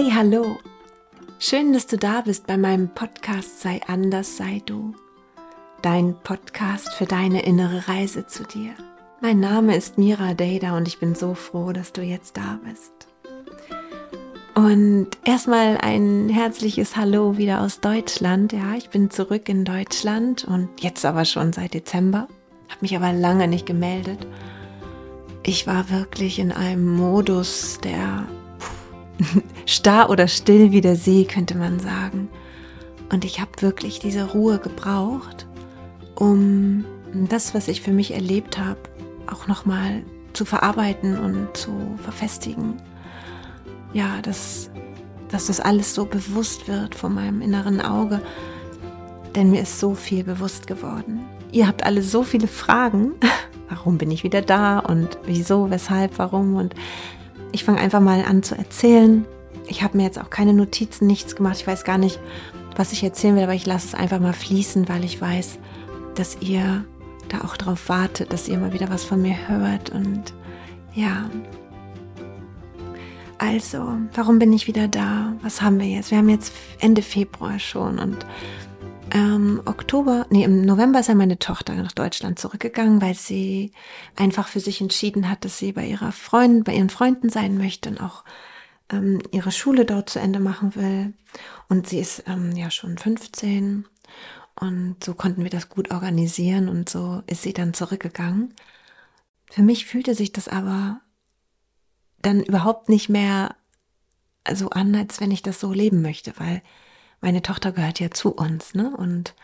Hey, hallo! Schön, dass du da bist bei meinem Podcast Sei anders, sei du. Dein Podcast für deine innere Reise zu dir. Mein Name ist Mira Dada und ich bin so froh, dass du jetzt da bist. Und erstmal ein herzliches Hallo wieder aus Deutschland. Ja, ich bin zurück in Deutschland und jetzt aber schon seit Dezember. Habe mich aber lange nicht gemeldet. Ich war wirklich in einem Modus, der starr oder still wie der See, könnte man sagen. Und ich habe wirklich diese Ruhe gebraucht, um das, was ich für mich erlebt habe, auch nochmal zu verarbeiten und zu verfestigen. Ja, dass, dass das alles so bewusst wird vor meinem inneren Auge, denn mir ist so viel bewusst geworden. Ihr habt alle so viele Fragen. Warum bin ich wieder da und wieso, weshalb, warum und ich fange einfach mal an zu erzählen. Ich habe mir jetzt auch keine Notizen, nichts gemacht. Ich weiß gar nicht, was ich erzählen will, aber ich lasse es einfach mal fließen, weil ich weiß, dass ihr da auch drauf wartet, dass ihr mal wieder was von mir hört. Und ja. Also, warum bin ich wieder da? Was haben wir jetzt? Wir haben jetzt Ende Februar schon und ähm, Oktober, nee, im November ist ja meine Tochter nach Deutschland zurückgegangen, weil sie einfach für sich entschieden hat, dass sie bei ihrer Freundin, bei ihren Freunden sein möchte und auch ähm, ihre Schule dort zu Ende machen will. Und sie ist ähm, ja schon 15 und so konnten wir das gut organisieren und so ist sie dann zurückgegangen. Für mich fühlte sich das aber dann überhaupt nicht mehr so an, als wenn ich das so leben möchte, weil meine Tochter gehört ja zu uns, ne? Und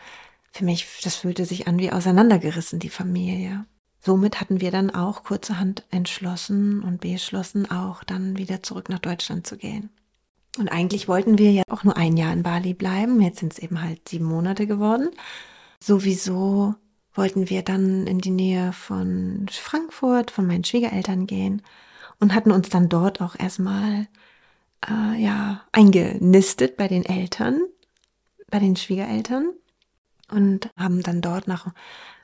für mich, das fühlte sich an wie auseinandergerissen, die Familie. Somit hatten wir dann auch kurzerhand entschlossen und beschlossen, auch dann wieder zurück nach Deutschland zu gehen. Und eigentlich wollten wir ja auch nur ein Jahr in Bali bleiben. Jetzt sind es eben halt sieben Monate geworden. Sowieso wollten wir dann in die Nähe von Frankfurt, von meinen Schwiegereltern gehen und hatten uns dann dort auch erstmal äh, ja, eingenistet bei den Eltern, bei den Schwiegereltern und haben dann dort nach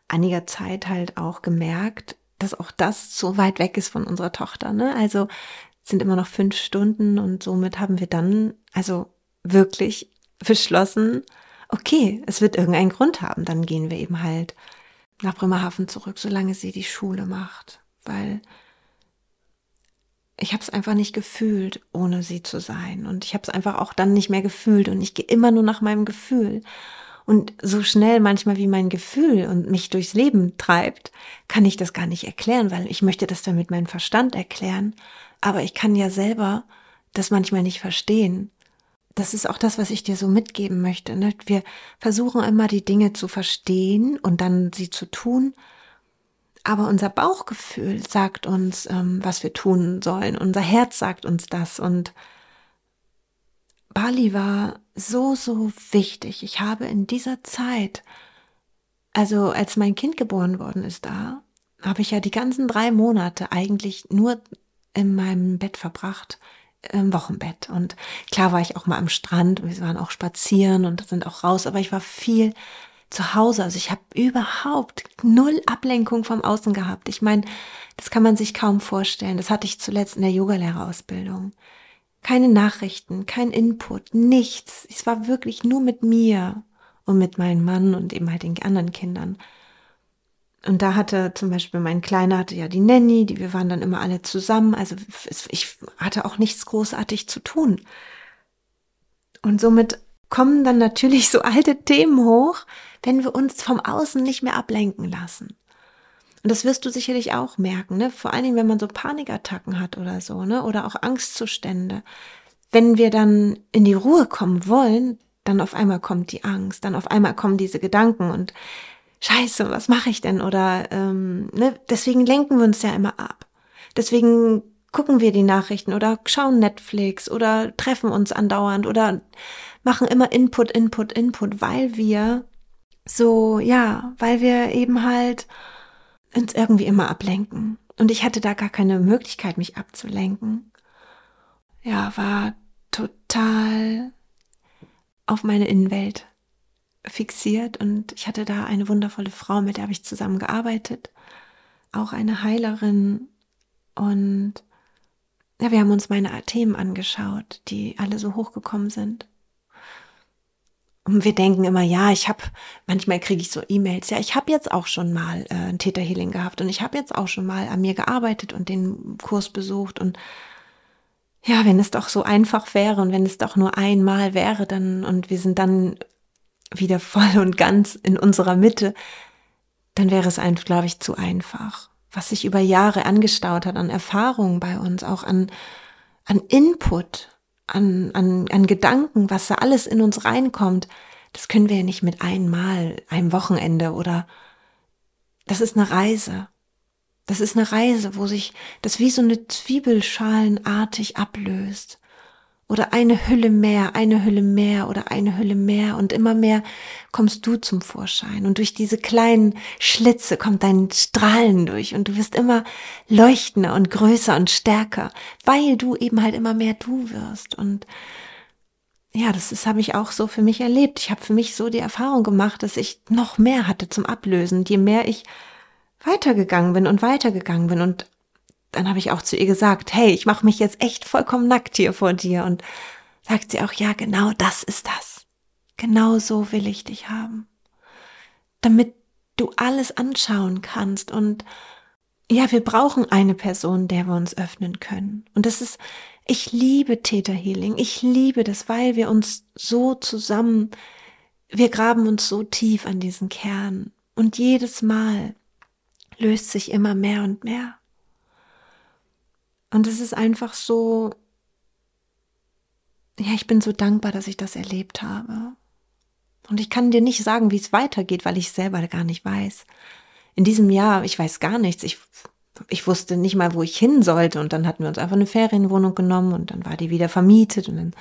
einiger Zeit halt auch gemerkt, dass auch das so weit weg ist von unserer Tochter. Ne? Also sind immer noch fünf Stunden und somit haben wir dann also wirklich beschlossen, okay, es wird irgendeinen Grund haben, dann gehen wir eben halt nach Bremerhaven zurück, solange sie die Schule macht, weil ich habe es einfach nicht gefühlt, ohne sie zu sein. Und ich habe es einfach auch dann nicht mehr gefühlt. Und ich gehe immer nur nach meinem Gefühl. Und so schnell manchmal wie mein Gefühl und mich durchs Leben treibt, kann ich das gar nicht erklären, weil ich möchte das dann mit meinem Verstand erklären. Aber ich kann ja selber das manchmal nicht verstehen. Das ist auch das, was ich dir so mitgeben möchte. Ne? Wir versuchen immer die Dinge zu verstehen und dann sie zu tun, aber unser Bauchgefühl sagt uns, ähm, was wir tun sollen. Unser Herz sagt uns das. Und Bali war so, so wichtig. Ich habe in dieser Zeit, also als mein Kind geboren worden ist da, habe ich ja die ganzen drei Monate eigentlich nur in meinem Bett verbracht, im Wochenbett. Und klar war ich auch mal am Strand, wir waren auch spazieren und sind auch raus, aber ich war viel zu Hause. Also ich habe überhaupt null Ablenkung vom Außen gehabt. Ich meine, das kann man sich kaum vorstellen. Das hatte ich zuletzt in der Yogalehrerausbildung. Keine Nachrichten, kein Input, nichts. Es war wirklich nur mit mir und mit meinem Mann und eben halt den anderen Kindern. Und da hatte zum Beispiel mein Kleiner hatte ja die Nanny, die wir waren dann immer alle zusammen. Also ich hatte auch nichts großartig zu tun. Und somit kommen dann natürlich so alte Themen hoch, wenn wir uns vom Außen nicht mehr ablenken lassen. Und das wirst du sicherlich auch merken, ne? Vor allen Dingen, wenn man so Panikattacken hat oder so, ne? Oder auch Angstzustände. Wenn wir dann in die Ruhe kommen wollen, dann auf einmal kommt die Angst, dann auf einmal kommen diese Gedanken und Scheiße, was mache ich denn? Oder ähm, ne? deswegen lenken wir uns ja immer ab. Deswegen gucken wir die Nachrichten oder schauen Netflix oder treffen uns andauernd oder machen immer Input, Input, Input, weil wir so, ja, weil wir eben halt uns irgendwie immer ablenken. Und ich hatte da gar keine Möglichkeit, mich abzulenken. Ja, war total auf meine Innenwelt fixiert und ich hatte da eine wundervolle Frau, mit der habe ich zusammen gearbeitet, auch eine Heilerin und ja, wir haben uns meine Themen angeschaut, die alle so hochgekommen sind. Und wir denken immer, ja, ich habe, manchmal kriege ich so E-Mails, ja, ich habe jetzt auch schon mal äh, ein Täterhealing gehabt und ich habe jetzt auch schon mal an mir gearbeitet und den Kurs besucht und ja, wenn es doch so einfach wäre und wenn es doch nur einmal wäre, dann und wir sind dann wieder voll und ganz in unserer Mitte, dann wäre es einfach, glaube ich, zu einfach. Was sich über Jahre angestaut hat an Erfahrungen bei uns, auch an, an Input, an, an, an Gedanken, was da alles in uns reinkommt, das können wir ja nicht mit einmal, einem Wochenende oder das ist eine Reise. Das ist eine Reise, wo sich das wie so eine Zwiebelschalenartig ablöst oder eine Hülle mehr, eine Hülle mehr oder eine Hülle mehr und immer mehr kommst du zum Vorschein. Und durch diese kleinen Schlitze kommt dein Strahlen durch und du wirst immer leuchtender und größer und stärker, weil du eben halt immer mehr du wirst. Und ja, das, das habe ich auch so für mich erlebt. Ich habe für mich so die Erfahrung gemacht, dass ich noch mehr hatte zum Ablösen, je mehr ich weitergegangen bin und weitergegangen bin. Und dann habe ich auch zu ihr gesagt, hey, ich mache mich jetzt echt vollkommen nackt hier vor dir. Und sagt sie auch, ja, genau das ist das. Genau so will ich dich haben. Damit du alles anschauen kannst. Und ja, wir brauchen eine Person, der wir uns öffnen können. Und das ist, ich liebe Täterhealing. Ich liebe das, weil wir uns so zusammen, wir graben uns so tief an diesen Kern. Und jedes Mal löst sich immer mehr und mehr. Und es ist einfach so, ja, ich bin so dankbar, dass ich das erlebt habe. Und ich kann dir nicht sagen, wie es weitergeht, weil ich selber gar nicht weiß. In diesem Jahr, ich weiß gar nichts. Ich, ich wusste nicht mal, wo ich hin sollte. Und dann hatten wir uns einfach eine Ferienwohnung genommen und dann war die wieder vermietet und dann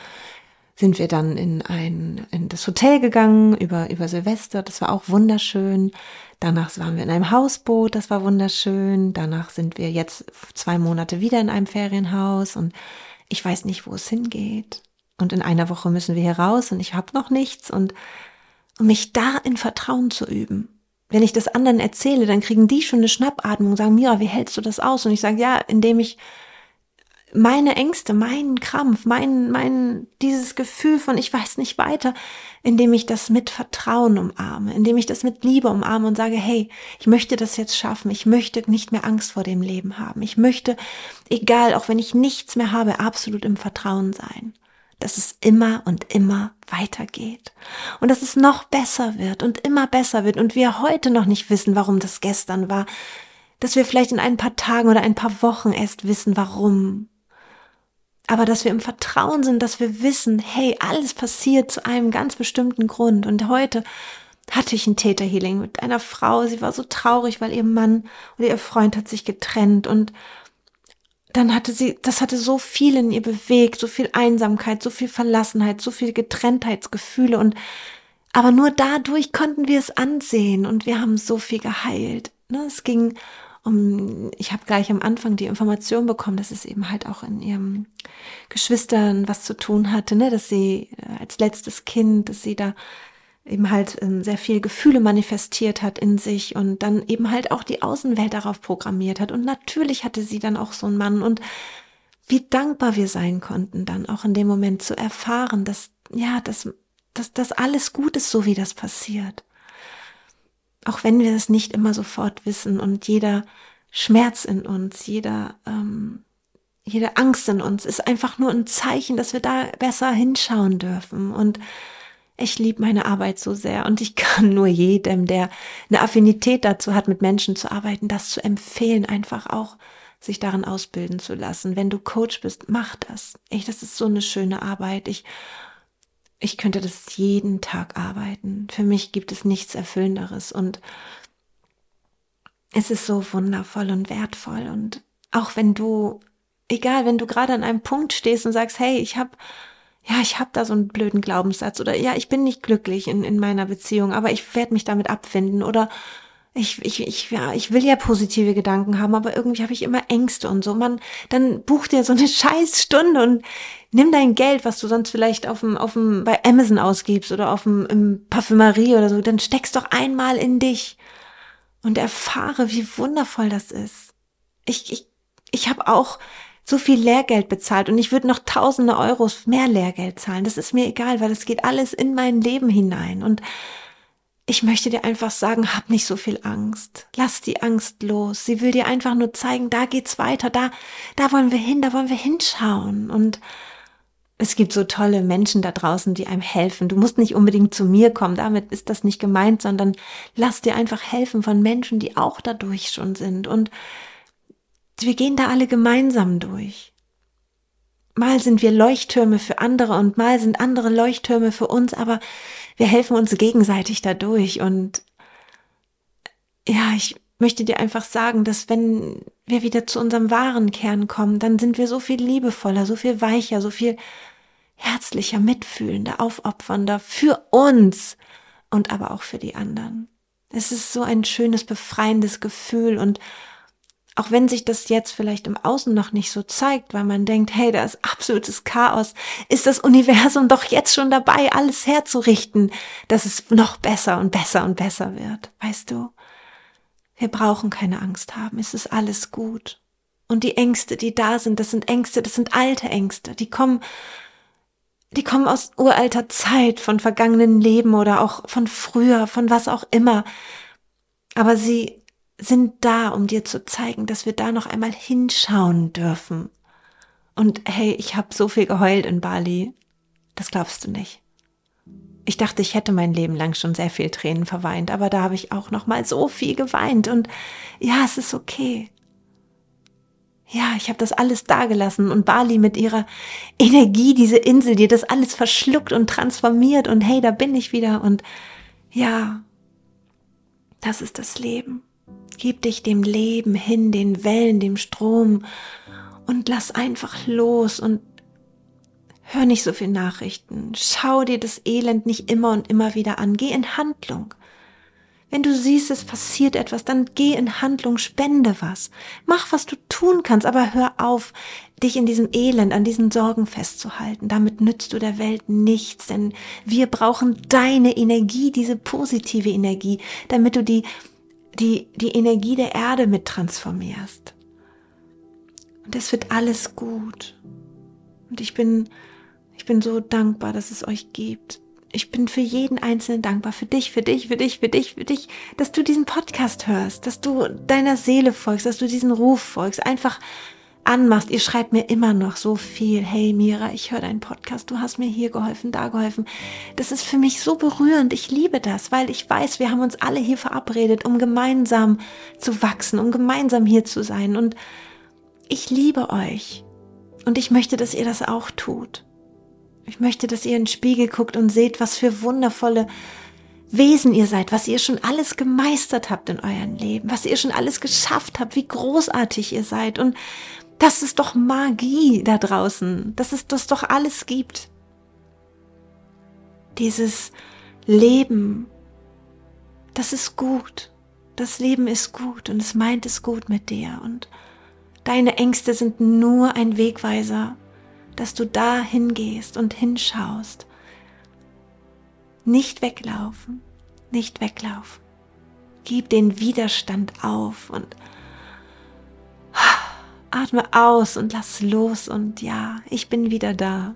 sind wir dann in ein, in das Hotel gegangen über, über Silvester. Das war auch wunderschön. Danach waren wir in einem Hausboot. Das war wunderschön. Danach sind wir jetzt zwei Monate wieder in einem Ferienhaus und ich weiß nicht, wo es hingeht. Und in einer Woche müssen wir hier raus und ich habe noch nichts und um mich da in Vertrauen zu üben. Wenn ich das anderen erzähle, dann kriegen die schon eine Schnappatmung und sagen, Mira, wie hältst du das aus? Und ich sage, ja, indem ich meine Ängste, meinen Krampf, mein, mein, dieses Gefühl von ich weiß nicht weiter, indem ich das mit Vertrauen umarme, indem ich das mit Liebe umarme und sage, hey, ich möchte das jetzt schaffen, ich möchte nicht mehr Angst vor dem Leben haben, ich möchte, egal, auch wenn ich nichts mehr habe, absolut im Vertrauen sein, dass es immer und immer weitergeht und dass es noch besser wird und immer besser wird und wir heute noch nicht wissen, warum das gestern war, dass wir vielleicht in ein paar Tagen oder ein paar Wochen erst wissen, warum aber dass wir im Vertrauen sind, dass wir wissen, hey, alles passiert zu einem ganz bestimmten Grund. Und heute hatte ich ein Täterhealing mit einer Frau. Sie war so traurig, weil ihr Mann oder ihr Freund hat sich getrennt und dann hatte sie, das hatte so viel in ihr bewegt, so viel Einsamkeit, so viel Verlassenheit, so viel Getrenntheitsgefühle und aber nur dadurch konnten wir es ansehen und wir haben so viel geheilt. Ne, es ging um, ich habe gleich am Anfang die Information bekommen, dass es eben halt auch in ihrem Geschwistern was zu tun hatte, ne, dass sie äh, als letztes Kind, dass sie da eben halt ähm, sehr viel Gefühle manifestiert hat in sich und dann eben halt auch die Außenwelt darauf programmiert hat. Und natürlich hatte sie dann auch so einen Mann und wie dankbar wir sein konnten, dann auch in dem Moment zu erfahren, dass, ja, dass, dass, dass alles gut ist, so wie das passiert auch wenn wir es nicht immer sofort wissen und jeder Schmerz in uns, jeder, ähm, jede Angst in uns ist einfach nur ein Zeichen, dass wir da besser hinschauen dürfen. Und ich liebe meine Arbeit so sehr und ich kann nur jedem, der eine Affinität dazu hat, mit Menschen zu arbeiten, das zu empfehlen, einfach auch sich darin ausbilden zu lassen. Wenn du Coach bist, mach das. Echt, das ist so eine schöne Arbeit. Ich ich könnte das jeden Tag arbeiten. Für mich gibt es nichts Erfüllenderes und es ist so wundervoll und wertvoll und auch wenn du, egal, wenn du gerade an einem Punkt stehst und sagst, hey, ich habe ja, ich habe da so einen blöden Glaubenssatz oder ja, ich bin nicht glücklich in, in meiner Beziehung, aber ich werde mich damit abfinden oder ich, ich, ich, ja, ich will ja positive Gedanken haben, aber irgendwie habe ich immer Ängste und so. Man, dann buch dir so eine scheiß Stunde und nimm dein Geld, was du sonst vielleicht auf dem, auf dem, bei Amazon ausgibst oder auf dem, im Parfümerie oder so, dann steckst doch einmal in dich und erfahre, wie wundervoll das ist. Ich, ich, ich habe auch so viel Lehrgeld bezahlt und ich würde noch tausende Euros mehr Lehrgeld zahlen. Das ist mir egal, weil es geht alles in mein Leben hinein. Und ich möchte dir einfach sagen, hab nicht so viel Angst. Lass die Angst los. Sie will dir einfach nur zeigen, da geht's weiter, da, da wollen wir hin, da wollen wir hinschauen. Und es gibt so tolle Menschen da draußen, die einem helfen. Du musst nicht unbedingt zu mir kommen, damit ist das nicht gemeint, sondern lass dir einfach helfen von Menschen, die auch dadurch schon sind. Und wir gehen da alle gemeinsam durch. Mal sind wir Leuchttürme für andere und mal sind andere Leuchttürme für uns, aber wir helfen uns gegenseitig dadurch. Und ja, ich möchte dir einfach sagen, dass wenn wir wieder zu unserem wahren Kern kommen, dann sind wir so viel liebevoller, so viel weicher, so viel herzlicher, mitfühlender, aufopfernder für uns und aber auch für die anderen. Es ist so ein schönes, befreiendes Gefühl und auch wenn sich das jetzt vielleicht im Außen noch nicht so zeigt, weil man denkt, hey, da ist absolutes Chaos, ist das Universum doch jetzt schon dabei, alles herzurichten, dass es noch besser und besser und besser wird. Weißt du? Wir brauchen keine Angst haben, es ist alles gut. Und die Ängste, die da sind, das sind Ängste, das sind alte Ängste, die kommen die kommen aus uralter Zeit, von vergangenen Leben oder auch von früher, von was auch immer. Aber sie sind da, um dir zu zeigen, dass wir da noch einmal hinschauen dürfen. Und hey, ich habe so viel geheult in Bali. Das glaubst du nicht. Ich dachte, ich hätte mein Leben lang schon sehr viel Tränen verweint, aber da habe ich auch noch mal so viel geweint und ja, es ist okay ja, ich habe das alles dagelassen und Bali mit ihrer Energie, diese Insel, die das alles verschluckt und transformiert und hey, da bin ich wieder und ja, das ist das Leben. Gib dich dem Leben hin, den Wellen, dem Strom und lass einfach los und hör nicht so viel Nachrichten. Schau dir das Elend nicht immer und immer wieder an. Geh in Handlung. Wenn du siehst, es passiert etwas, dann geh in Handlung, spende was. Mach, was du tun kannst, aber hör auf, dich in diesem Elend, an diesen Sorgen festzuhalten. Damit nützt du der Welt nichts, denn wir brauchen deine Energie, diese positive Energie, damit du die, die, die Energie der Erde mit transformierst. Und es wird alles gut. Und ich bin, ich bin so dankbar, dass es euch gibt ich bin für jeden Einzelnen dankbar, für dich, für dich, für dich, für dich, für dich, dass du diesen Podcast hörst, dass du deiner Seele folgst, dass du diesen Ruf folgst, einfach anmachst. Ihr schreibt mir immer noch so viel. Hey Mira, ich höre deinen Podcast. Du hast mir hier geholfen, da geholfen. Das ist für mich so berührend. Ich liebe das, weil ich weiß, wir haben uns alle hier verabredet, um gemeinsam zu wachsen, um gemeinsam hier zu sein. Und ich liebe euch. Und ich möchte, dass ihr das auch tut. Ich möchte, dass ihr in den Spiegel guckt und seht, was für wundervolle Wesen ihr seid, was ihr schon alles gemeistert habt in eurem Leben, was ihr schon alles geschafft habt, wie großartig ihr seid. Und das ist doch Magie da draußen, dass es das doch alles gibt. Dieses Leben, das ist gut. Das Leben ist gut und es meint es gut mit dir. Und deine Ängste sind nur ein Wegweiser dass du da hingehst und hinschaust. Nicht weglaufen, nicht weglaufen. Gib den Widerstand auf und atme aus und lass los und ja, ich bin wieder da.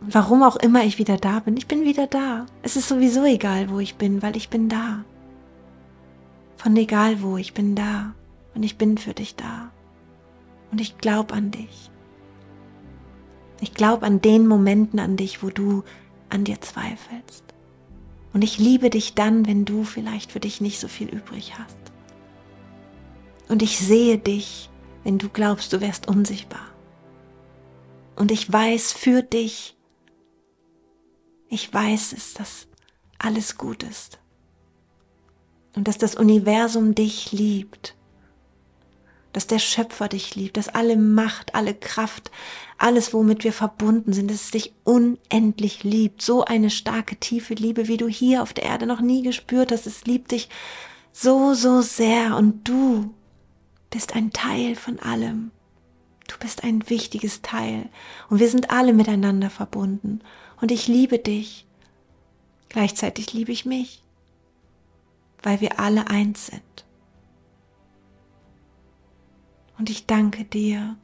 Warum auch immer ich wieder da bin, ich bin wieder da. Es ist sowieso egal, wo ich bin, weil ich bin da. Von egal wo, ich bin da und ich bin für dich da. Und ich glaube an dich. Ich glaube an den Momenten an dich, wo du an dir zweifelst. Und ich liebe dich dann, wenn du vielleicht für dich nicht so viel übrig hast. Und ich sehe dich, wenn du glaubst, du wärst unsichtbar. Und ich weiß für dich, ich weiß es, dass alles gut ist. Und dass das Universum dich liebt dass der Schöpfer dich liebt, dass alle Macht, alle Kraft, alles, womit wir verbunden sind, dass es dich unendlich liebt. So eine starke, tiefe Liebe, wie du hier auf der Erde noch nie gespürt hast. Es liebt dich so, so sehr und du bist ein Teil von allem. Du bist ein wichtiges Teil und wir sind alle miteinander verbunden und ich liebe dich. Gleichzeitig liebe ich mich, weil wir alle eins sind. Und ich danke dir.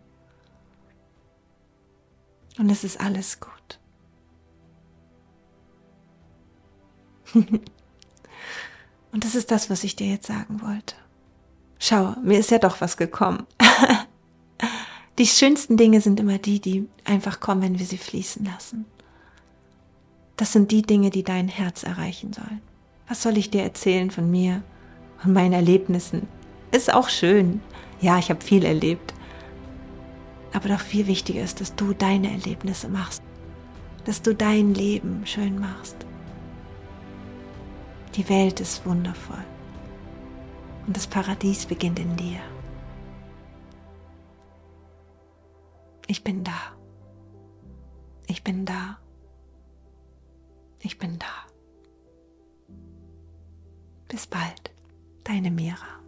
Und es ist alles gut. Und das ist das, was ich dir jetzt sagen wollte. Schau, mir ist ja doch was gekommen. die schönsten Dinge sind immer die, die einfach kommen, wenn wir sie fließen lassen. Das sind die Dinge, die dein Herz erreichen sollen. Was soll ich dir erzählen von mir, von meinen Erlebnissen? Ist auch schön. Ja, ich habe viel erlebt. Aber doch viel wichtiger ist, dass du deine Erlebnisse machst. Dass du dein Leben schön machst. Die Welt ist wundervoll. Und das Paradies beginnt in dir. Ich bin da. Ich bin da. Ich bin da. Bis bald, deine Mira.